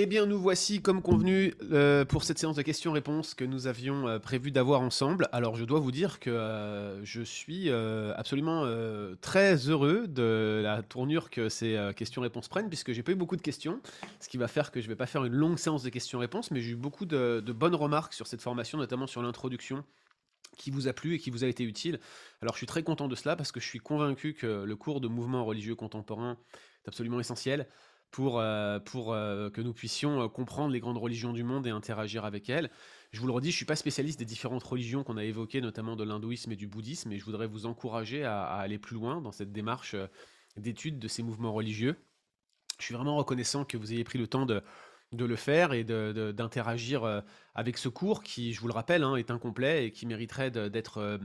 Eh bien, nous voici comme convenu euh, pour cette séance de questions-réponses que nous avions euh, prévu d'avoir ensemble. Alors, je dois vous dire que euh, je suis absolument très heureux de la tournure que ces questions-réponses prennent, puisque j'ai pas eu beaucoup de questions, ce qui va faire que je vais pas faire une longue séance de questions-réponses, mais j'ai eu beaucoup de, de bonnes remarques sur cette formation, notamment sur l'introduction qui vous a plu et qui vous a été utile. Alors je suis très content de cela parce que je suis convaincu que le cours de mouvement religieux contemporain est absolument essentiel pour, euh, euh, que nous puissions euh, comprendre les grandes religions du monde et interagir avec elles. Je vous le redis, je ne suis pas spécialiste des différentes religions qu'on a évoquées, notamment de l'hindouisme et du bouddhisme, et je voudrais vous encourager à, aller plus loin dans cette démarche d'étude de ces mouvements religieux. Je suis vraiment reconnaissant que vous ayez pris le temps de, le faire et d'interagir avec ce cours qui, je vous le rappelle, hein, est incomplet et qui mériterait d'être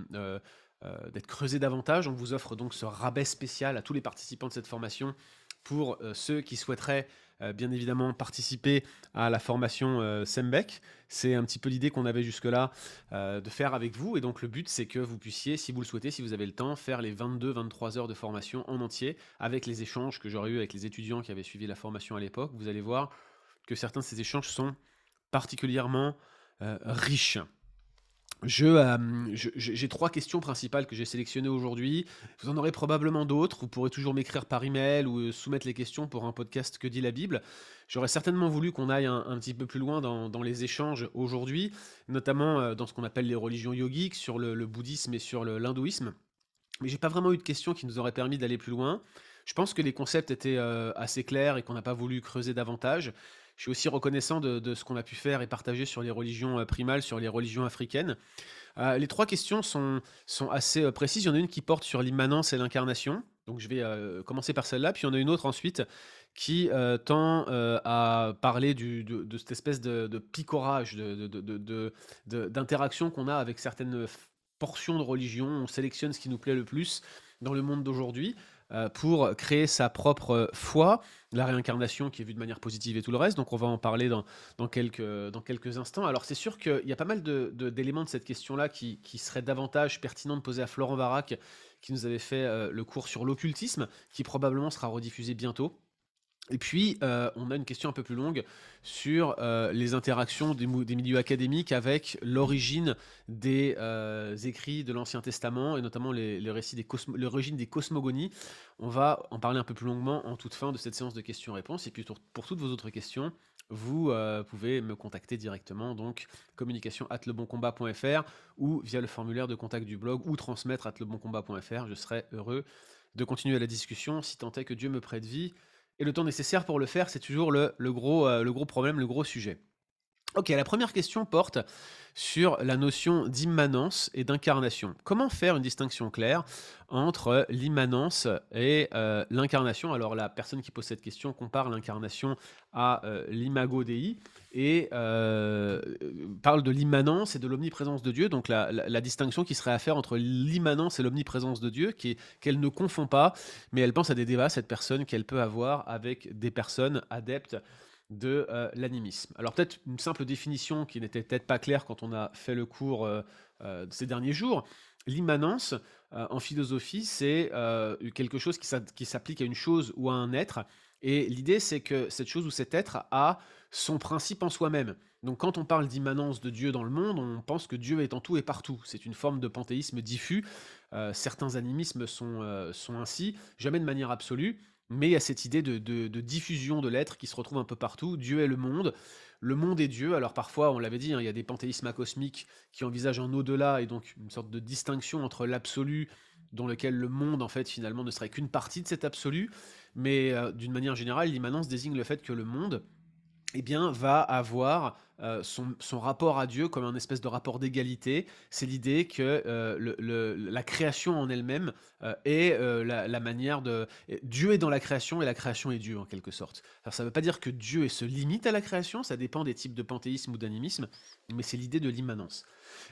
creusé davantage. On vous offre donc ce rabais spécial à tous les participants de cette formation pour euh, ceux qui souhaiteraient euh, bien évidemment participer à la formation euh, SEMBEC. C'est un petit peu l'idée qu'on avait jusque-là de faire avec vous. Et donc le but, c'est que vous puissiez, si vous le souhaitez, si vous avez le temps, faire les 22-23 heures de formation en entier avec les échanges que j'aurais eu avec les étudiants qui avaient suivi la formation à l'époque. Vous allez voir que certains de ces échanges sont particulièrement riches. Je, euh, je- j'ai trois questions principales que j'ai sélectionnées aujourd'hui. Vous en aurez probablement d'autres. Vous pourrez toujours m'écrire par email ou euh, soumettre les questions pour un podcast Que dit la Bible. J'aurais certainement voulu qu'on aille un, petit peu plus loin dans, dans les échanges aujourd'hui, notamment euh, dans ce qu'on appelle les religions yogiques, sur le, bouddhisme et sur le- l'hindouisme. Mais j'ai pas vraiment eu de questions qui nous auraient permis d'aller plus loin. Je pense que les concepts étaient assez clairs et qu'on n'a pas voulu creuser davantage. Je suis aussi reconnaissant de, ce qu'on a pu faire et partager sur les religions euh, primales, sur les religions africaines. Euh, les trois questions sont, assez euh, précises. Il y en a une qui porte sur l'immanence et l'incarnation. Donc je vais commencer par celle-là. Puis il y en a une autre ensuite qui tend à parler de, cette espèce de, de picorage, d'interaction qu'on a avec certaines portions de religion. On sélectionne ce qui nous plaît le plus dans le monde d'aujourd'hui pour créer sa propre euh, foi, la réincarnation qui est vue de manière positive et tout le reste. Donc on va en parler dans, quelques, instants. Alors c'est sûr qu'il y a pas mal d'éléments de, cette question-là qui, qui seraient davantage pertinents de poser à Florent Varac, qui nous avait fait euh, le cours sur l'occultisme, qui probablement sera rediffusé bientôt. Et puis, euh, on a une question un peu plus longue sur euh, les interactions des, milieux académiques avec l'origine des euh, écrits de l'Ancien Testament et notamment les, récits des l'origine des cosmogonies. On va en parler un peu plus longuement en toute fin de cette séance de questions-réponses. Et puis, pour, pour toutes vos autres questions, vous pouvez me contacter directement, donc communication at leboncombat.fr ou via le formulaire de contact du blog ou transmettre at leboncombat.fr. Je serai heureux de continuer la discussion si tant est que Dieu me prête vie et le temps nécessaire pour le faire, c'est toujours le, le gros, euh, le gros problème, le gros sujet. Ok, la première question porte sur la notion d'immanence et d'incarnation. Comment faire une distinction claire entre l'immanence et euh, l'incarnation? Alors la personne qui pose cette question compare l'incarnation à euh, l'imago Dei et euh, parle de l'immanence et de l'omniprésence de Dieu. Donc la, distinction qui serait à faire entre l'immanence et l'omniprésence de Dieu, qu'elle ne confond pas, mais elle pense à des débats, cette personne qu'elle peut avoir avec des personnes adeptes de euh, l'animisme. Alors peut-être une simple définition qui n'était peut-être pas claire quand on a fait le cours euh, euh, ces derniers jours. L'immanence en philosophie, c'est quelque chose qui s'applique à une chose ou à un être. Et l'idée, c'est que cette chose ou cet être a son principe en soi-même. Donc quand on parle d'immanence de Dieu dans le monde, on pense que Dieu est en tout et partout. C'est une forme de panthéisme diffus. Euh, certains animismes sont, euh, sont ainsi, jamais de manière absolue, mais il y a cette idée de, de- diffusion de l'être qui se retrouve un peu partout. Dieu est le monde, le monde est Dieu. Alors parfois, on l'avait dit, hein, il y a des panthéismes cosmiques qui envisagent un au-delà et donc une sorte de distinction entre l'absolu, dans lequel le monde en fait finalement ne serait qu'une partie de cet absolu, mais euh, d'une manière générale, l'immanence désigne le fait que le monde eh bien, va avoir euh, son, rapport à Dieu comme un espèce de rapport d'égalité. C'est l'idée que euh, la création en elle-même euh, est la, la manière de... Dieu est dans la création et la création est Dieu en quelque sorte. Alors ça ne veut pas dire que Dieu se limite à la création, ça dépend des types de panthéisme ou d'animisme, mais c'est l'idée de l'immanence.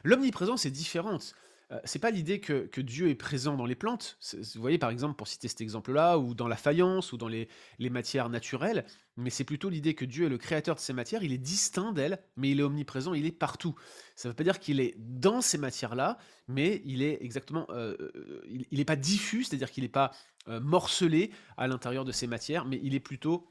L'omniprésence est différente. Euh, c'est pas l'idée que, Dieu est présent dans les plantes. Vous voyez, par exemple, pour citer cet exemple-là, ou dans la faïence, ou dans les, matières naturelles, mais c'est plutôt l'idée que Dieu est le créateur de ces matières, il est distinct d'elles, mais il est omniprésent, il est partout. Ça ne veut pas dire qu'il est dans ces matières-là, mais il est exactement, euh, euh, il n'est pas diffus, c'est-à-dire qu'il n'est pas morcelé à l'intérieur de ces matières, mais il est plutôt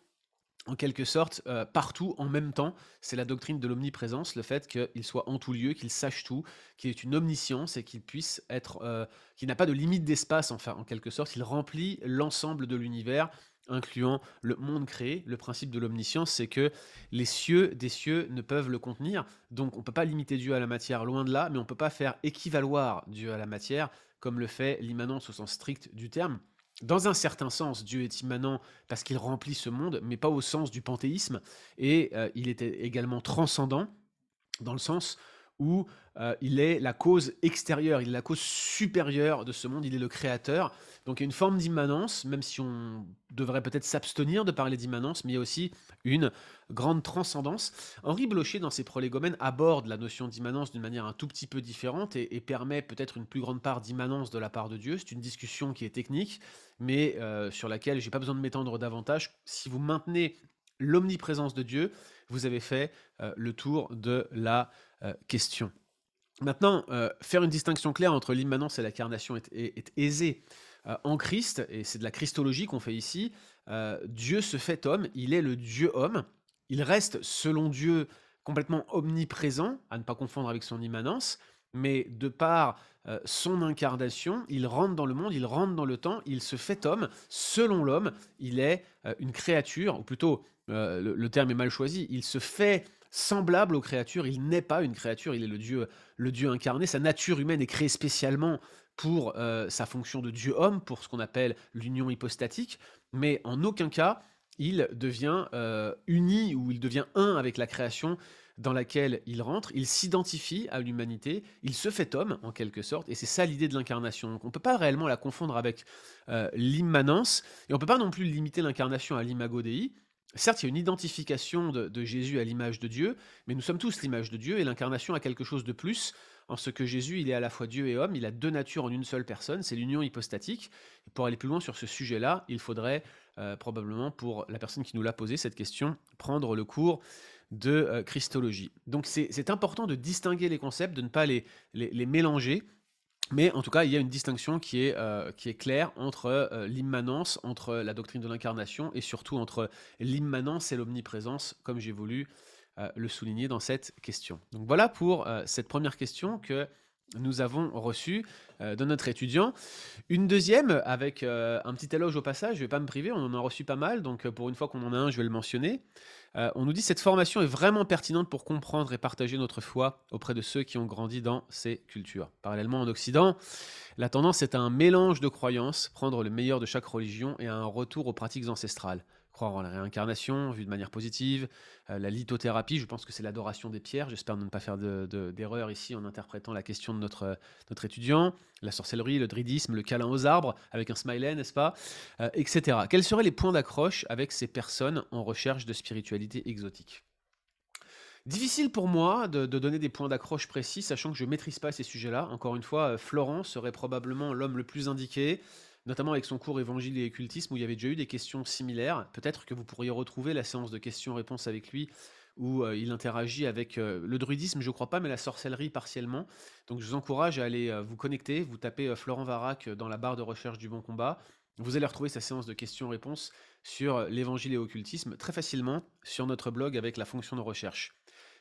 en quelque sorte, euh, partout en même temps. C'est la doctrine de l'omniprésence, le fait qu'il soit en tout lieu, qu'il sache tout, qu'il ait une omniscience et qu'il puisse être, euh, qu'il n'a pas de limite d'espace, enfin, en quelque sorte, il remplit l'ensemble de l'univers, incluant le monde créé. Le principe de l'omniscience, c'est que les cieux des cieux ne peuvent le contenir, donc on ne peut pas limiter Dieu à la matière, loin de là, mais on ne peut pas faire équivaloir Dieu à la matière, comme le fait l'immanence au sens strict du terme. Dans un certain sens, Dieu est immanent parce qu'il remplit ce monde, mais pas au sens du panthéisme, et euh, il est également transcendant, dans le sens où euh, il est la cause extérieure, il est la cause supérieure de ce monde, il est le créateur. Donc il y a une forme d'immanence, même si on devrait peut-être s'abstenir de parler d'immanence, mais il y a aussi une grande transcendance. Henri Blocher, dans ses prolégomènes, aborde la notion d'immanence d'une manière un tout petit peu différente et, permet peut-être une plus grande part d'immanence de la part de Dieu. C'est une discussion qui est technique, mais euh, sur laquelle j'ai pas besoin de m'étendre davantage. Si vous maintenez l'omniprésence de Dieu, vous avez fait euh, le tour de la question. Maintenant, euh, faire une distinction claire entre l'immanence et l'incarnation est, est, aisé. en Christ, et c'est de la christologie qu'on fait ici, Dieu se fait homme, il est le Dieu homme, il reste selon Dieu complètement omniprésent, à ne pas confondre avec son immanence, mais de par son incarnation, il rentre dans le monde, il rentre dans le temps, il se fait homme, selon l'homme, il est une créature, ou plutôt le, terme est mal choisi, il se fait semblable aux créatures, il n'est pas une créature, il est le Dieu, le Dieu incarné, sa nature humaine est créée spécialement pour sa fonction de Dieu-homme, pour ce qu'on appelle l'union hypostatique, mais en aucun cas il devient uni ou il devient un avec la création dans laquelle il rentre, il s'identifie à l'humanité, il se fait homme en quelque sorte, et c'est ça l'idée de l'incarnation. On ne peut pas réellement la confondre avec l'immanence, et on ne peut pas non plus limiter l'incarnation à l'imago Dei, Certes, il y a une identification de, Jésus à l'image de Dieu, mais nous sommes tous l'image de Dieu et l'incarnation a quelque chose de plus en ce que Jésus, il est à la fois Dieu et homme, il a deux natures en une seule personne, c'est l'union hypostatique. Pour aller plus loin sur ce sujet-là, il faudrait euh, probablement, pour la personne qui nous l'a posé cette question, prendre le cours de euh, Christologie. Donc c'est important de distinguer les concepts, de ne pas les mélanger. Mais en tout cas, il y a une distinction qui est, euh, claire entre euh, l'immanence, entre la doctrine de l'incarnation et surtout entre l'immanence et l'omniprésence, comme j'ai voulu euh, le souligner dans cette question. Donc voilà pour cette première question que nous avons reçue de notre étudiant. Une deuxième, avec un petit éloge au passage, je ne vais pas me priver, on en a reçu pas mal, donc pour une fois qu'on en a un, je vais le mentionner. Euh, on nous dit cette formation est vraiment pertinente pour comprendre et partager notre foi auprès de ceux qui ont grandi dans ces cultures. Parallèlement en Occident, la tendance est à un mélange de croyances, prendre le meilleur de chaque religion et à un retour aux pratiques ancestrales croire en la réincarnation, vue de manière positive, euh, la lithothérapie, je pense que c'est l'adoration des pierres, j'espère ne pas faire d'erreur ici en interprétant la question de notre, notre étudiant, la sorcellerie, le dridisme, le câlin aux arbres, avec un smiley, n'est-ce pas, euh, etc. Quels seraient les points d'accroche avec ces personnes en recherche de spiritualité exotique? Difficile pour moi de, de, donner des points d'accroche précis, sachant que je ne maîtrise pas ces sujets-là. Encore une fois, euh, Florent serait probablement l'homme le plus indiqué notamment avec son cours Évangile et occultisme, où il y avait déjà eu des questions similaires. Peut-être que vous pourriez retrouver la séance de questions-réponses avec lui, où euh, il interagit avec euh, le druidisme, je crois pas, mais la sorcellerie partiellement. Donc je vous encourage à aller euh, vous connecter, vous tapez Florent Varac dans la barre de recherche du Bon Combat. Vous allez retrouver sa séance de questions-réponses sur l'évangile et occultisme très facilement sur notre blog avec la fonction de recherche.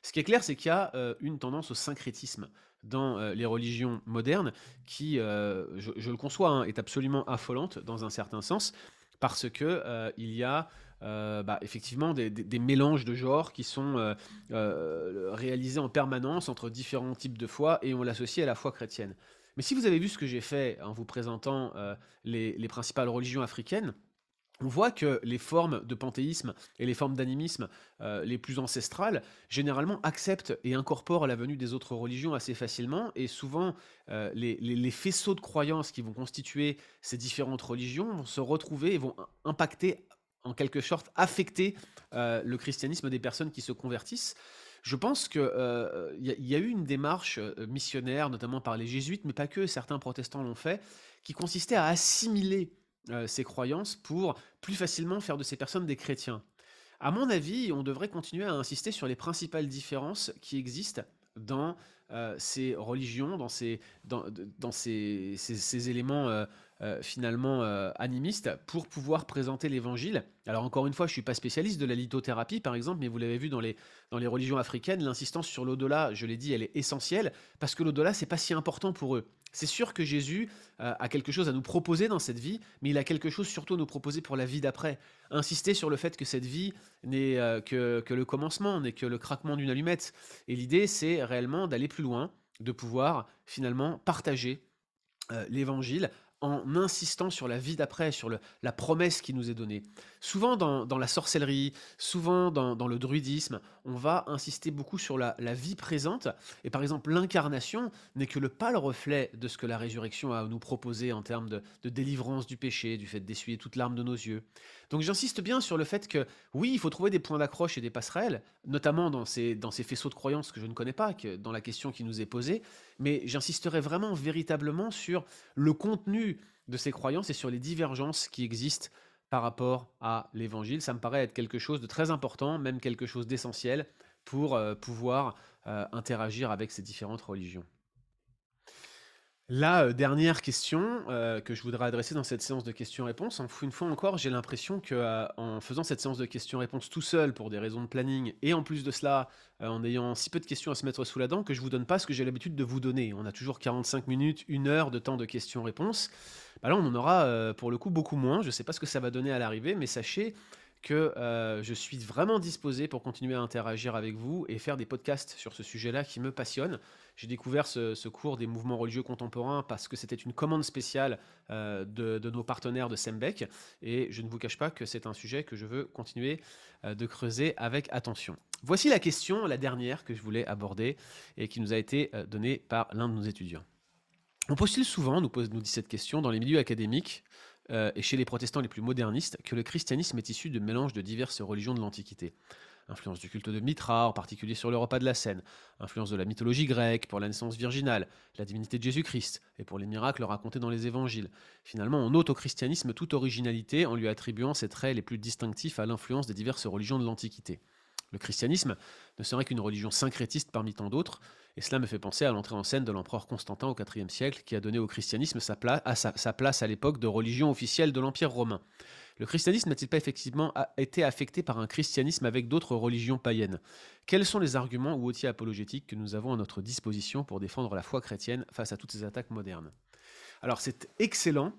Ce qui est clair, c'est qu'il y a une tendance au syncrétisme dans euh, les religions modernes, qui, euh, je, le conçois, hein, est absolument affolante dans un certain sens, parce que euh, il y a bah, effectivement des, mélanges de genres qui sont réalisés en permanence entre différents types de foi et on l'associe à la foi chrétienne. Mais si vous avez vu ce que j'ai fait en vous présentant les principales religions africaines, on voit que les formes de panthéisme et les formes d'animisme euh, les plus ancestrales, généralement acceptent et incorporent la venue des autres religions assez facilement, et souvent euh, les, faisceaux de croyances qui vont constituer ces différentes religions vont se retrouver et vont impacter, en quelque sorte, affecter euh, le christianisme des personnes qui se convertissent. Je pense qu'il y, y, a eu une démarche missionnaire, notamment par les jésuites, mais pas que, certains protestants l'ont fait, qui consistait à assimiler euh, ces croyances pour plus facilement faire de ces personnes des chrétiens. À mon avis, on devrait continuer à insister sur les principales différences qui existent dans euh, ces religions, dans ces, dans, ces, éléments euh, euh, finalement euh, animiste pour pouvoir présenter l'évangile. Alors encore une fois, je ne suis pas spécialiste de la lithothérapie par exemple, mais vous l'avez vu dans les, dans les religions africaines, l'insistance sur l'au-delà, je l'ai dit, elle est essentielle parce que l'au-delà, c'est pas si important pour eux. C'est sûr que Jésus a quelque chose à nous proposer dans cette vie, mais il a quelque chose surtout à nous proposer pour la vie d'après. Insister sur le fait que cette vie n'est que, que le commencement, n'est que le craquement d'une allumette. Et l'idée, c'est réellement d'aller plus loin, de pouvoir finalement partager l'évangile en insistant sur la vie d'après, sur la promesse qui nous est donnée. Souvent dans, la sorcellerie, souvent dans, le druidisme, on va insister beaucoup sur la, vie présente. Et par exemple, l'incarnation n'est que le pâle reflet de ce que la résurrection a à nous proposer en termes de, délivrance du péché, du fait d'essuyer toute larme de nos yeux. Donc j'insiste bien sur le fait que oui, il faut trouver des points d'accroche et des passerelles, notamment dans ces, dans ces faisceaux de croyances que je ne connais pas, que, dans la question qui nous est posée, mais j'insisterai vraiment véritablement sur le contenu de ces croyances et sur les divergences qui existent par rapport à l'évangile. Ça me paraît être quelque chose de très important, même quelque chose d'essentiel pour euh, pouvoir euh, interagir avec ces différentes religions. La euh, dernière question que je voudrais adresser dans cette séance de questions-réponses, une fois encore, j'ai l'impression que en faisant cette séance de questions-réponses tout seul pour des raisons de planning, et en plus de cela, en ayant si peu de questions à se mettre sous la dent, que je vous donne pas ce que j'ai l'habitude de vous donner. On a toujours 45 minutes, une heure de temps de questions-réponses. Bah là, on en aura euh, pour le coup beaucoup moins. Je ne sais pas ce que ça va donner à l'arrivée, mais sachez que euh, je suis vraiment disposé pour continuer à interagir avec vous et faire des podcasts sur ce sujet-là qui me passionne. J'ai découvert ce, cours des mouvements religieux contemporains parce que c'était une commande spéciale euh, de, nos partenaires de Sembec et je ne vous cache pas que c'est un sujet que je veux continuer de creuser avec attention. Voici la question, la dernière que je voulais aborder et qui nous a été donnée par l'un de nos étudiants. On postule souvent, nous, pose, nous dit cette question, dans les milieux académiques euh, et chez les protestants les plus modernistes, que le christianisme est issu de mélange de diverses religions de l'Antiquité. Influence du culte de Mitra, en particulier sur le repas de la Seine, influence de la mythologie grecque pour la naissance virginale, la divinité de Jésus-Christ et pour les miracles racontés dans les évangiles. Finalement, on ôte au christianisme toute originalité en lui attribuant ses traits les plus distinctifs à l'influence des diverses religions de l'Antiquité. Le christianisme ne serait qu'une religion syncrétiste parmi tant d'autres, et cela me fait penser à l'entrée en scène de l'empereur Constantin au IVe siècle, qui a donné au christianisme sa, place à l'époque de religion officielle de l'Empire romain. Le christianisme n'a-t-il pas effectivement été affecté par un christianisme avec d'autres religions païennes? Quels sont les arguments ou outils apologétiques que nous avons à notre disposition pour défendre la foi chrétienne face à toutes ces attaques modernes? Alors c'est excellent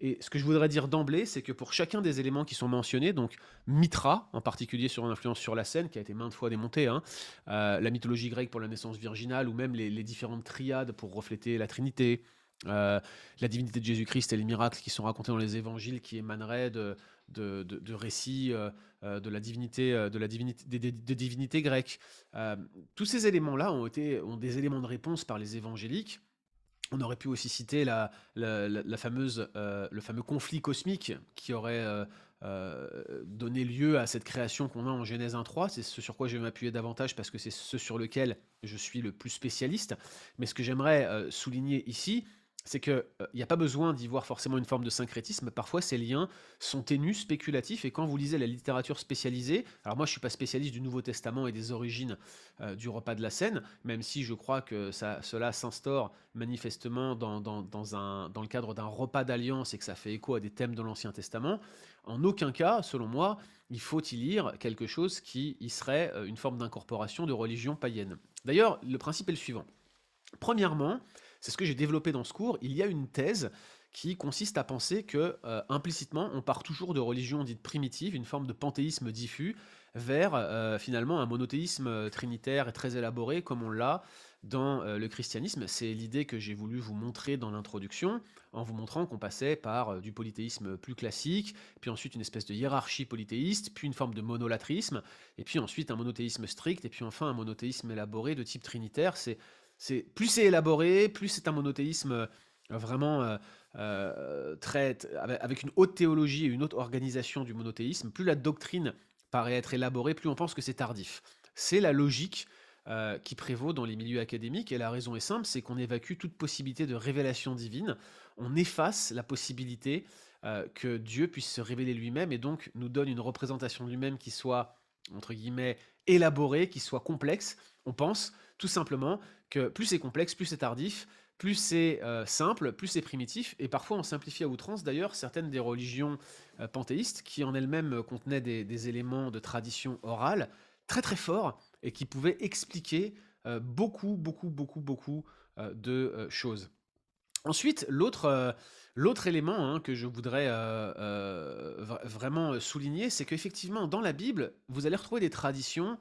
et ce que je voudrais dire d'emblée, c'est que pour chacun des éléments qui sont mentionnés, donc Mitra, en particulier sur une influence sur la scène, qui a été maintes fois démontée, hein, euh, la mythologie grecque pour la naissance virginale, ou même les, différentes triades pour refléter la Trinité, euh, la divinité de Jésus-Christ et les miracles qui sont racontés dans les évangiles qui émaneraient de, récits euh, de la divinité, de la divinité, des, divinités grecques. tous ces éléments-là ont, ont des éléments de réponse par les évangéliques. On aurait pu aussi citer la, fameuse, euh, le fameux conflit cosmique qui aurait euh, euh, donné lieu à cette création qu'on a en Genèse 1.3. C'est ce sur quoi je vais m'appuyer davantage parce que c'est ce sur lequel je suis le plus spécialiste. Mais ce que j'aimerais souligner ici, c'est qu'il n'y a pas besoin d'y voir forcément une forme de syncrétisme. Parfois, ces liens sont ténus, spéculatifs, et quand vous lisez la littérature spécialisée, alors moi je ne suis pas spécialiste du Nouveau Testament et des origines du repas de la Seine, même si je crois que cela s'instaure manifestement dans, dans le cadre d'un repas d'alliance et que ça fait écho à des thèmes de l'Ancien Testament, en aucun cas, selon moi, il faut y lire quelque chose qui y serait une forme d'incorporation de religion païenne. D'ailleurs, le principe est le suivant. Premièrement, c'est ce que j'ai développé dans ce cours, il y a une thèse qui consiste à penser que euh, implicitement on part toujours de religions dites primitives, une forme de panthéisme diffus, vers euh, finalement un monothéisme euh, trinitaire et très élaboré comme on l'a dans le christianisme. C'est l'idée que j'ai voulu vous montrer dans l'introduction, en vous montrant qu'on passait par du polythéisme plus classique, puis ensuite une espèce de hiérarchie polythéiste, puis une forme de monolatrisme, et puis ensuite un monothéisme strict, et puis enfin un monothéisme élaboré de type trinitaire. C'est c'est plus c'est élaboré, plus c'est un monothéisme euh, vraiment euh, euh, très avec une haute théologie et une haute organisation du monothéisme. Plus la doctrine paraît être élaborée, plus on pense que c'est tardif. C'est la logique qui prévaut dans les milieux académiques et la raison est simple, c'est qu'on évacue toute possibilité de révélation divine. On efface la possibilité que Dieu puisse se révéler lui-même et donc nous donne une représentation de lui-même qui soit entre guillemets élaborée, qui soit complexe. On pense tout simplement que plus c'est complexe, plus c'est tardif, plus c'est euh, simple, plus c'est primitif, et parfois on simplifie à outrance d'ailleurs certaines des religions euh, panthéistes qui en elles-mêmes contenaient des, éléments de tradition orale très très forts et qui pouvaient expliquer euh, beaucoup, beaucoup, beaucoup, beaucoup de choses. Ensuite, l'autre élément hein, que je voudrais vraiment souligner, c'est qu'effectivement, dans la Bible, vous allez retrouver des traditions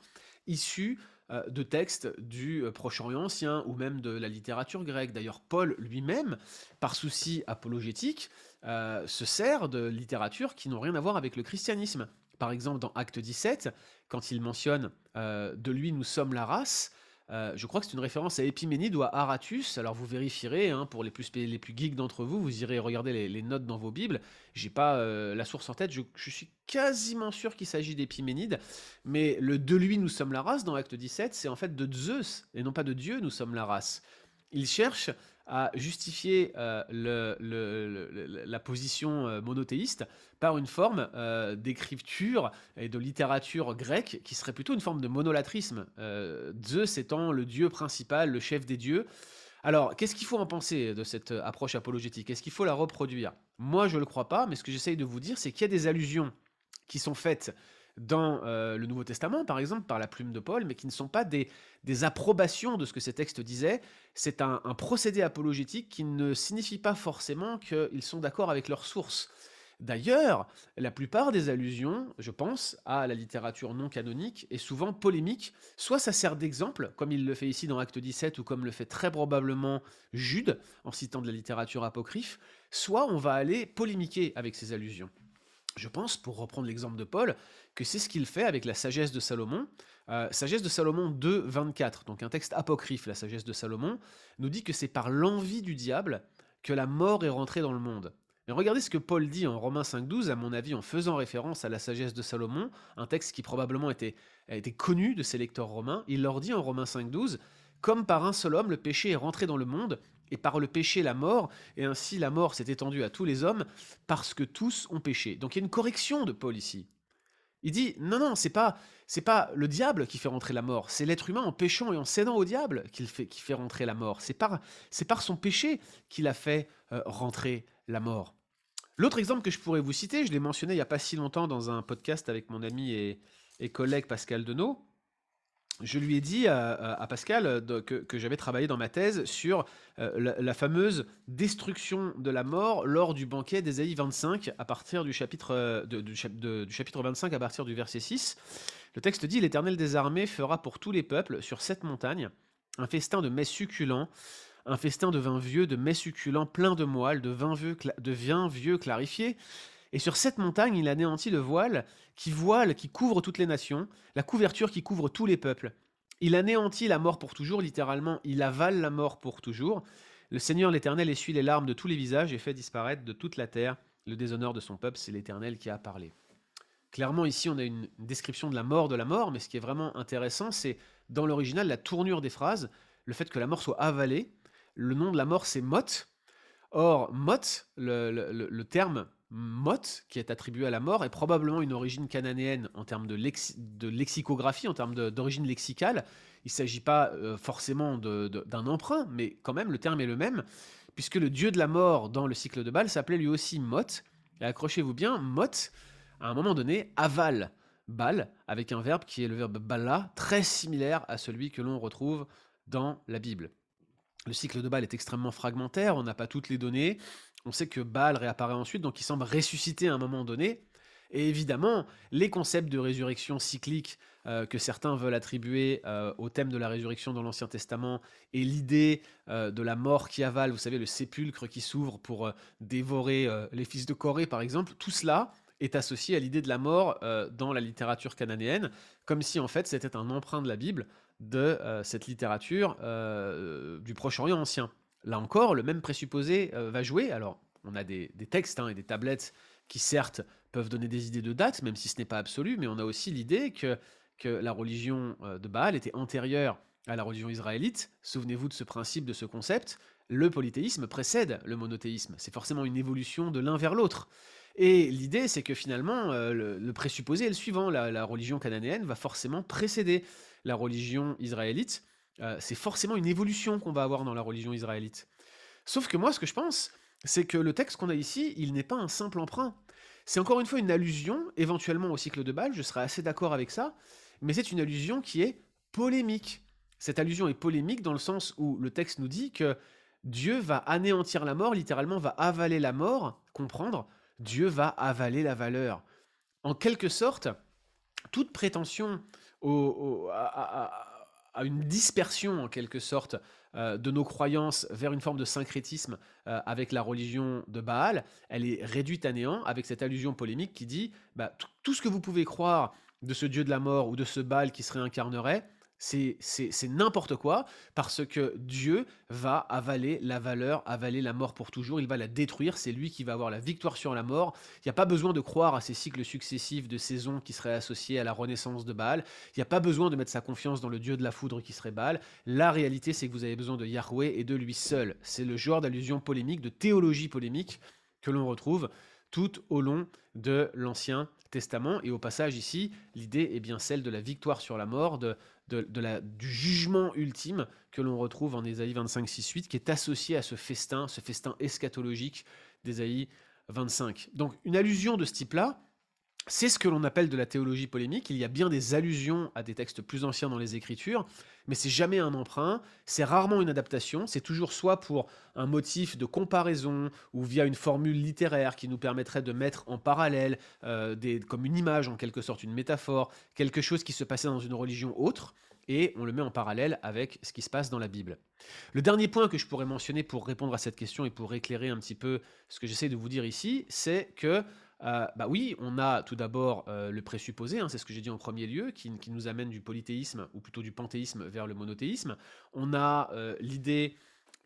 issues euh, de textes du euh, Proche-Orient ancien ou même de la littérature grecque. D'ailleurs, Paul lui-même, par souci apologétique, euh, se sert de littérature qui n'ont rien à voir avec le christianisme. Par exemple, dans Acte 17, quand il mentionne De lui nous sommes la race, euh, je crois que c'est une référence à Épiménide ou à Aratus. Alors vous vérifierez, hein, pour les plus, les plus geeks d'entre vous, vous irez regarder les, notes dans vos Bibles. J'ai pas euh, la source en tête, je, suis quasiment sûr qu'il s'agit d'Épiménide. Mais le de lui nous sommes la race dans Acte 17, c'est en fait de Zeus et non pas de Dieu nous sommes la race. Il cherche à justifier euh, la position euh, monothéiste par une forme euh, d'écriture et de littérature grecque qui serait plutôt une forme de monolatrisme, Zeus étant le dieu principal, le chef des dieux. Alors, qu'est-ce qu'il faut en penser de cette approche apologétique? Est-ce qu'il faut la reproduire? Moi, je ne le crois pas, mais ce que j'essaye de vous dire, c'est qu'il y a des allusions qui sont faites dans le Nouveau Testament, par exemple, par la plume de Paul, mais qui ne sont pas des, approbations de ce que ces textes disaient. C'est un, procédé apologétique qui ne signifie pas forcément qu'ils sont d'accord avec leurs sources. D'ailleurs, la plupart des allusions, je pense, à la littérature non canonique est souvent polémique. Soit ça sert d'exemple, comme il le fait ici dans Acte 17, ou comme le fait très probablement Jude, en citant de la littérature apocryphe, soit on va aller polémiquer avec ces allusions. Je pense, pour reprendre l'exemple de Paul, que c'est ce qu'il fait avec la sagesse de Salomon. Euh, sagesse de Salomon 2, 24, donc un texte apocryphe, la sagesse de Salomon, nous dit que c'est par l'envie du diable que la mort est rentrée dans le monde. Mais regardez ce que Paul dit en Romains 5.12, à mon avis, en faisant référence à la sagesse de Salomon, un texte qui probablement était, été connu de ses lecteurs romains. Il leur dit en Romains 5.12, Comme par un seul homme, le péché est rentré dans le monde, et par le péché la mort, et ainsi la mort s'est étendue à tous les hommes, parce que tous ont péché. Donc il y a une correction de Paul ici. Il dit non non c'est pas c'est pas le diable qui fait rentrer la mort, c'est l'être humain en péchant et en cédant au diable qui fait qui fait rentrer la mort. C'est par son péché qu'il a fait euh, rentrer la mort. L'autre exemple que je pourrais vous citer, je l'ai mentionné il y a pas si longtemps dans un podcast avec mon ami et, et collègue Pascal Denot, je lui ai dit à, Pascal euh, que, j'avais travaillé dans ma thèse sur euh, la, fameuse destruction de la mort lors du banquet d'Ésaïe 25 à partir du chapitre, euh, du, chapitre 25 à partir du verset 6. Le texte dit L'Éternel des armées fera pour tous les peuples sur cette montagne un festin de mets succulents, un festin de vin vieux, de mets succulents plein de moelle, de vin vieux, de vin vieux clarifié et sur cette montagne, il anéantit le voile qui voile, qui couvre toutes les nations, la couverture qui couvre tous les peuples. Il anéantit la mort pour toujours, littéralement, il avale la mort pour toujours. Le Seigneur l'Éternel essuie les larmes de tous les visages et fait disparaître de toute la terre le déshonneur de son peuple, c'est l'Éternel qui a parlé. Clairement, ici, on a une description de la mort de la mort, mais ce qui est vraiment intéressant, c'est dans l'original la tournure des phrases, le fait que la mort soit avalée. Le nom de la mort, c'est Mot. Or, Mot, le terme Mot, qui est attribué à la mort, est probablement une origine cananéenne en termes de, lexicographie, en termes d'origine lexicale. Il ne s'agit pas euh, forcément d'un emprunt, mais quand même, le terme est le même, puisque le dieu de la mort dans le cycle de Baal s'appelait lui aussi Mot. Et accrochez-vous bien, Mot, à un moment donné, avale Baal, avec un verbe qui est le verbe bala, très similaire à celui que l'on retrouve dans la Bible. Le cycle de Baal est extrêmement fragmentaire, on n'a pas toutes les données. On sait que Baal réapparaît ensuite, donc il semble ressusciter à un moment donné. Et évidemment, les concepts de résurrection cyclique euh, que certains veulent attribuer euh, au thème de la résurrection dans l'Ancien Testament et l'idée euh, de la mort qui avale, vous savez, le sépulcre qui s'ouvre pour dévorer les fils de Corée, par exemple, tout cela est associé à l'idée de la mort dans la littérature cananéenne, comme si en fait c'était un emprunt de la Bible de cette littérature du Proche-Orient ancien. Là encore, le même présupposé euh, va jouer. Alors, on a des, textes hein, et des tablettes qui, certes, peuvent donner des idées de date, même si ce n'est pas absolu, mais on a aussi l'idée que, que la religion euh, de Baal était antérieure à la religion israélite. Souvenez-vous de ce principe, de ce concept. Le polythéisme précède le monothéisme. C'est forcément une évolution de l'un vers l'autre. Et l'idée, c'est que finalement, euh, le, présupposé est le suivant. la religion cananéenne va forcément précéder la religion israélite. Euh, c'est forcément une évolution qu'on va avoir dans la religion israélite. Sauf que moi, ce que je pense, c'est que le texte qu'on a ici, il n'est pas un simple emprunt. C'est encore une fois une allusion, éventuellement au cycle de Bâle, je serais assez d'accord avec ça, mais c'est une allusion qui est polémique. Cette allusion est polémique dans le sens où le texte nous dit que Dieu va anéantir la mort, littéralement va avaler la mort, comprendre, Dieu va avaler la valeur. En quelque sorte, toute prétention à, une dispersion, en quelque sorte, euh, de nos croyances vers une forme de syncrétisme euh, avec la religion de Baal, elle est réduite à néant avec cette allusion polémique qui dit bah, tout ce que vous pouvez croire de ce dieu de la mort ou de ce Baal qui se réincarnerait, c'est n'importe quoi, parce que Dieu va avaler la valeur, avaler la mort pour toujours, il va la détruire, c'est lui qui va avoir la victoire sur la mort. Il n'y a pas besoin de croire à ces cycles successifs de saisons qui seraient associés à la renaissance de Baal, il n'y a pas besoin de mettre sa confiance dans le Dieu de la foudre qui serait Baal. La réalité, c'est que vous avez besoin de Yahweh et de lui seul. C'est le genre d'allusion polémique, de théologie polémique que l'on retrouve tout au long de l'Ancien Testament. Et au passage ici, l'idée est bien celle de la victoire sur la mort, du jugement ultime que l'on retrouve en Ésaïe 25, 6, 8, qui est associé à ce festin, ce festin eschatologique d'Ésaïe 25. Donc une allusion de ce type-là, c'est ce que l'on appelle de la théologie polémique. Il y a bien des allusions à des textes plus anciens dans les Écritures, mais c'est jamais un emprunt, c'est rarement une adaptation, c'est toujours soit pour un motif de comparaison ou via une formule littéraire qui nous permettrait de mettre en parallèle, euh, comme une image en quelque sorte, une métaphore, quelque chose qui se passait dans une religion autre, et on le met en parallèle avec ce qui se passe dans la Bible. Le dernier point que je pourrais mentionner pour répondre à cette question et pour éclairer un petit peu ce que j'essaie de vous dire ici, c'est que euh, bah oui, on a tout d'abord euh, le présupposé, hein, c'est ce que j'ai dit en premier lieu, qui, nous amène du polythéisme, ou plutôt du panthéisme, vers le monothéisme. On a euh, l'idée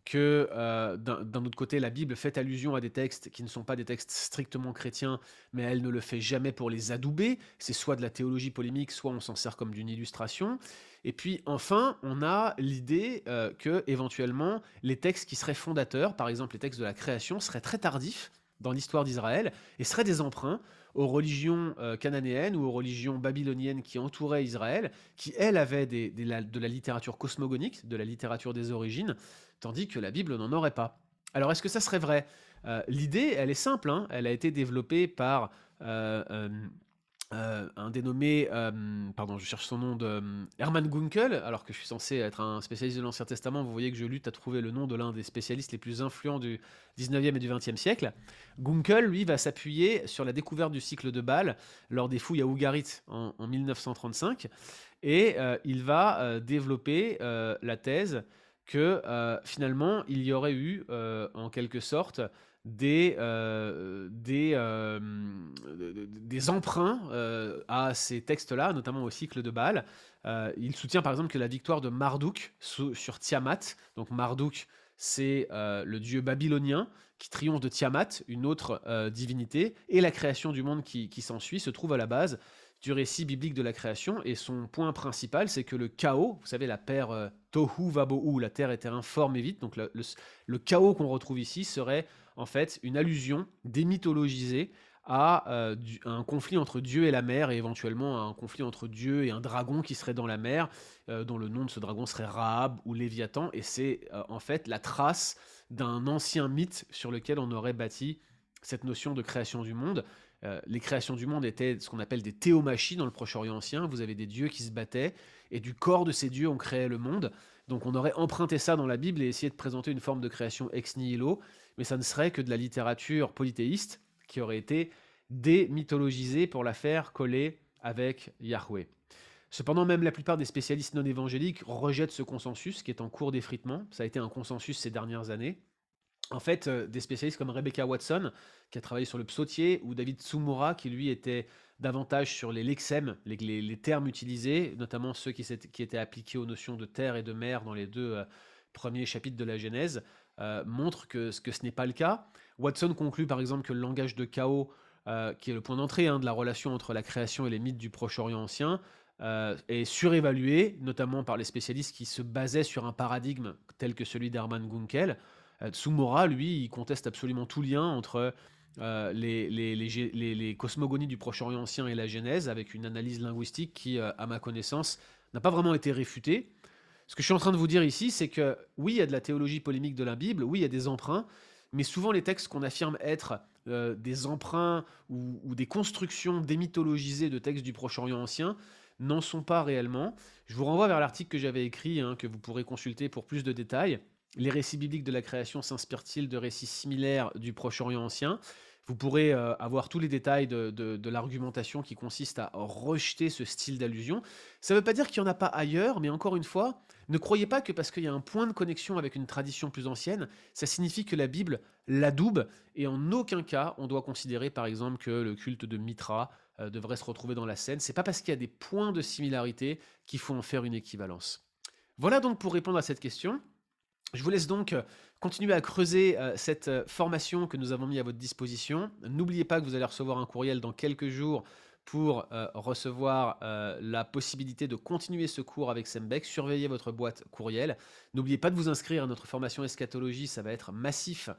que d'un autre côté, la Bible fait allusion à des textes qui ne sont pas des textes strictement chrétiens, mais elle ne le fait jamais pour les adouber. C'est soit de la théologie polémique, soit on s'en sert comme d'une illustration. Et puis enfin, on a l'idée que éventuellement les textes qui seraient fondateurs, par exemple les textes de la création, seraient très tardifs dans l'histoire d'Israël et seraient des emprunts aux religions euh, cananéennes ou aux religions babyloniennes qui entouraient Israël, qui elles avaient de la littérature cosmogonique, de la littérature des origines, tandis que la Bible n'en aurait pas. Alors est-ce que ça serait vrai? Euh, L'idée, elle est simple, hein. elle a été développée par euh, euh, un dénommé, euh, pardon, je cherche son nom, de euh, Hermann Gunkel, alors que je suis censé être un spécialiste de l'Ancien Testament, vous voyez que je lutte à trouver le nom de l'un des spécialistes les plus influents du 19e et du 20e siècle. Gunkel, lui, va s'appuyer sur la découverte du cycle de Bâle lors des fouilles à Ougarit en, 1935, et il va développer la thèse que finalement, il y aurait eu, en quelque sorte, des, des, des emprunts euh, à ces textes-là, notamment au cycle de Bâle. il soutient par exemple que la victoire de Marduk sur Tiamat, donc Marduk c'est le dieu babylonien qui triomphe de Tiamat, une autre divinité, et la création du monde qui, s'ensuit se trouve à la base du récit biblique de la création. Et son point principal, c'est que le chaos, vous savez, la paire Tohu Vabohu, la terre était informe et vite, donc le chaos qu'on retrouve ici serait en fait une allusion démythologisée à euh, un conflit entre Dieu et la mer, et éventuellement un conflit entre Dieu et un dragon qui serait dans la mer, euh, dont le nom de ce dragon serait Rahab ou Léviathan, et c'est euh, en fait la trace d'un ancien mythe sur lequel on aurait bâti cette notion de création du monde. les créations du monde étaient ce qu'on appelle des théomachies dans le Proche-Orient ancien, vous avez des dieux qui se battaient, et du corps de ces dieux on créait le monde. Donc on aurait emprunté ça dans la Bible et essayé de présenter une forme de création ex nihilo, mais ça ne serait que de la littérature polythéiste qui aurait été démythologisée pour la faire coller avec Yahweh. Cependant, même la plupart des spécialistes non évangéliques rejettent ce consensus qui est en cours d'effritement. Ça a été un consensus ces dernières années. En fait, euh, des spécialistes comme Rebecca Watson, qui a travaillé sur le psautier, ou David Tsumura, qui lui était davantage sur les lexèmes, les, termes utilisés, notamment ceux qui, étaient appliqués aux notions de terre et de mer dans les deux euh, premiers chapitres de la Genèse, euh, montrent que, ce n'est pas le cas. Watson conclut par exemple que le langage de chaos, euh, qui est le point d'entrée hein, de la relation entre la création et les mythes du Proche-Orient ancien, est surévalué, notamment par les spécialistes qui se basaient sur un paradigme tel que celui d'Hermann Gunkel. Tsumura, lui, il conteste absolument tout lien entre euh, les, cosmogonies du Proche-Orient ancien et la Genèse, avec une analyse linguistique qui, euh, à ma connaissance, n'a pas vraiment été réfutée. Ce que je suis en train de vous dire ici, c'est que oui, il y a de la théologie polémique de la Bible, oui, il y a des emprunts, mais souvent les textes qu'on affirme être euh, des emprunts ou, des constructions démythologisées de textes du Proche-Orient ancien n'en sont pas réellement. Je vous renvoie vers l'article que j'avais écrit, hein, que vous pourrez consulter pour plus de détails. Les récits bibliques de la création s'inspirent-ils de récits similaires du Proche-Orient ancien? Vous pourrez euh, avoir tous les détails de, l'argumentation qui consiste à rejeter ce style d'allusion. Ça ne veut pas dire qu'il n'y en a pas ailleurs, mais encore une fois, ne croyez pas que parce qu'il y a un point de connexion avec une tradition plus ancienne, ça signifie que la Bible l'adoube, et en aucun cas on doit considérer par exemple que le culte de Mitra euh, devrait se retrouver dans la scène. C'est pas parce qu'il y a des points de similarité qu'il faut en faire une équivalence. Voilà donc pour répondre à cette question. Je vous laisse donc continuer à creuser euh, cette euh, formation que nous avons mis à votre disposition. N'oubliez pas que vous allez recevoir un courriel dans quelques jours pour euh, recevoir la possibilité de continuer ce cours avec Sembec. Surveillez votre boîte courriel. N'oubliez pas de vous inscrire à notre formation eschatologie, ça va être massif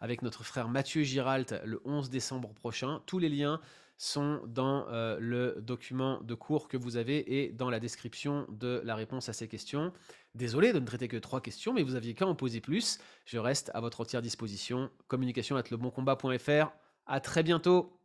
avec notre frère Mathieu Giralt le 11 décembre prochain. Tous les liens sont dans le document de cours que vous avez et dans la description de la réponse à ces questions. Désolé de ne traiter que trois questions, mais vous aviez qu'à en poser plus. Je reste à votre entière disposition. Communication at leboncombat.fr. À très bientôt.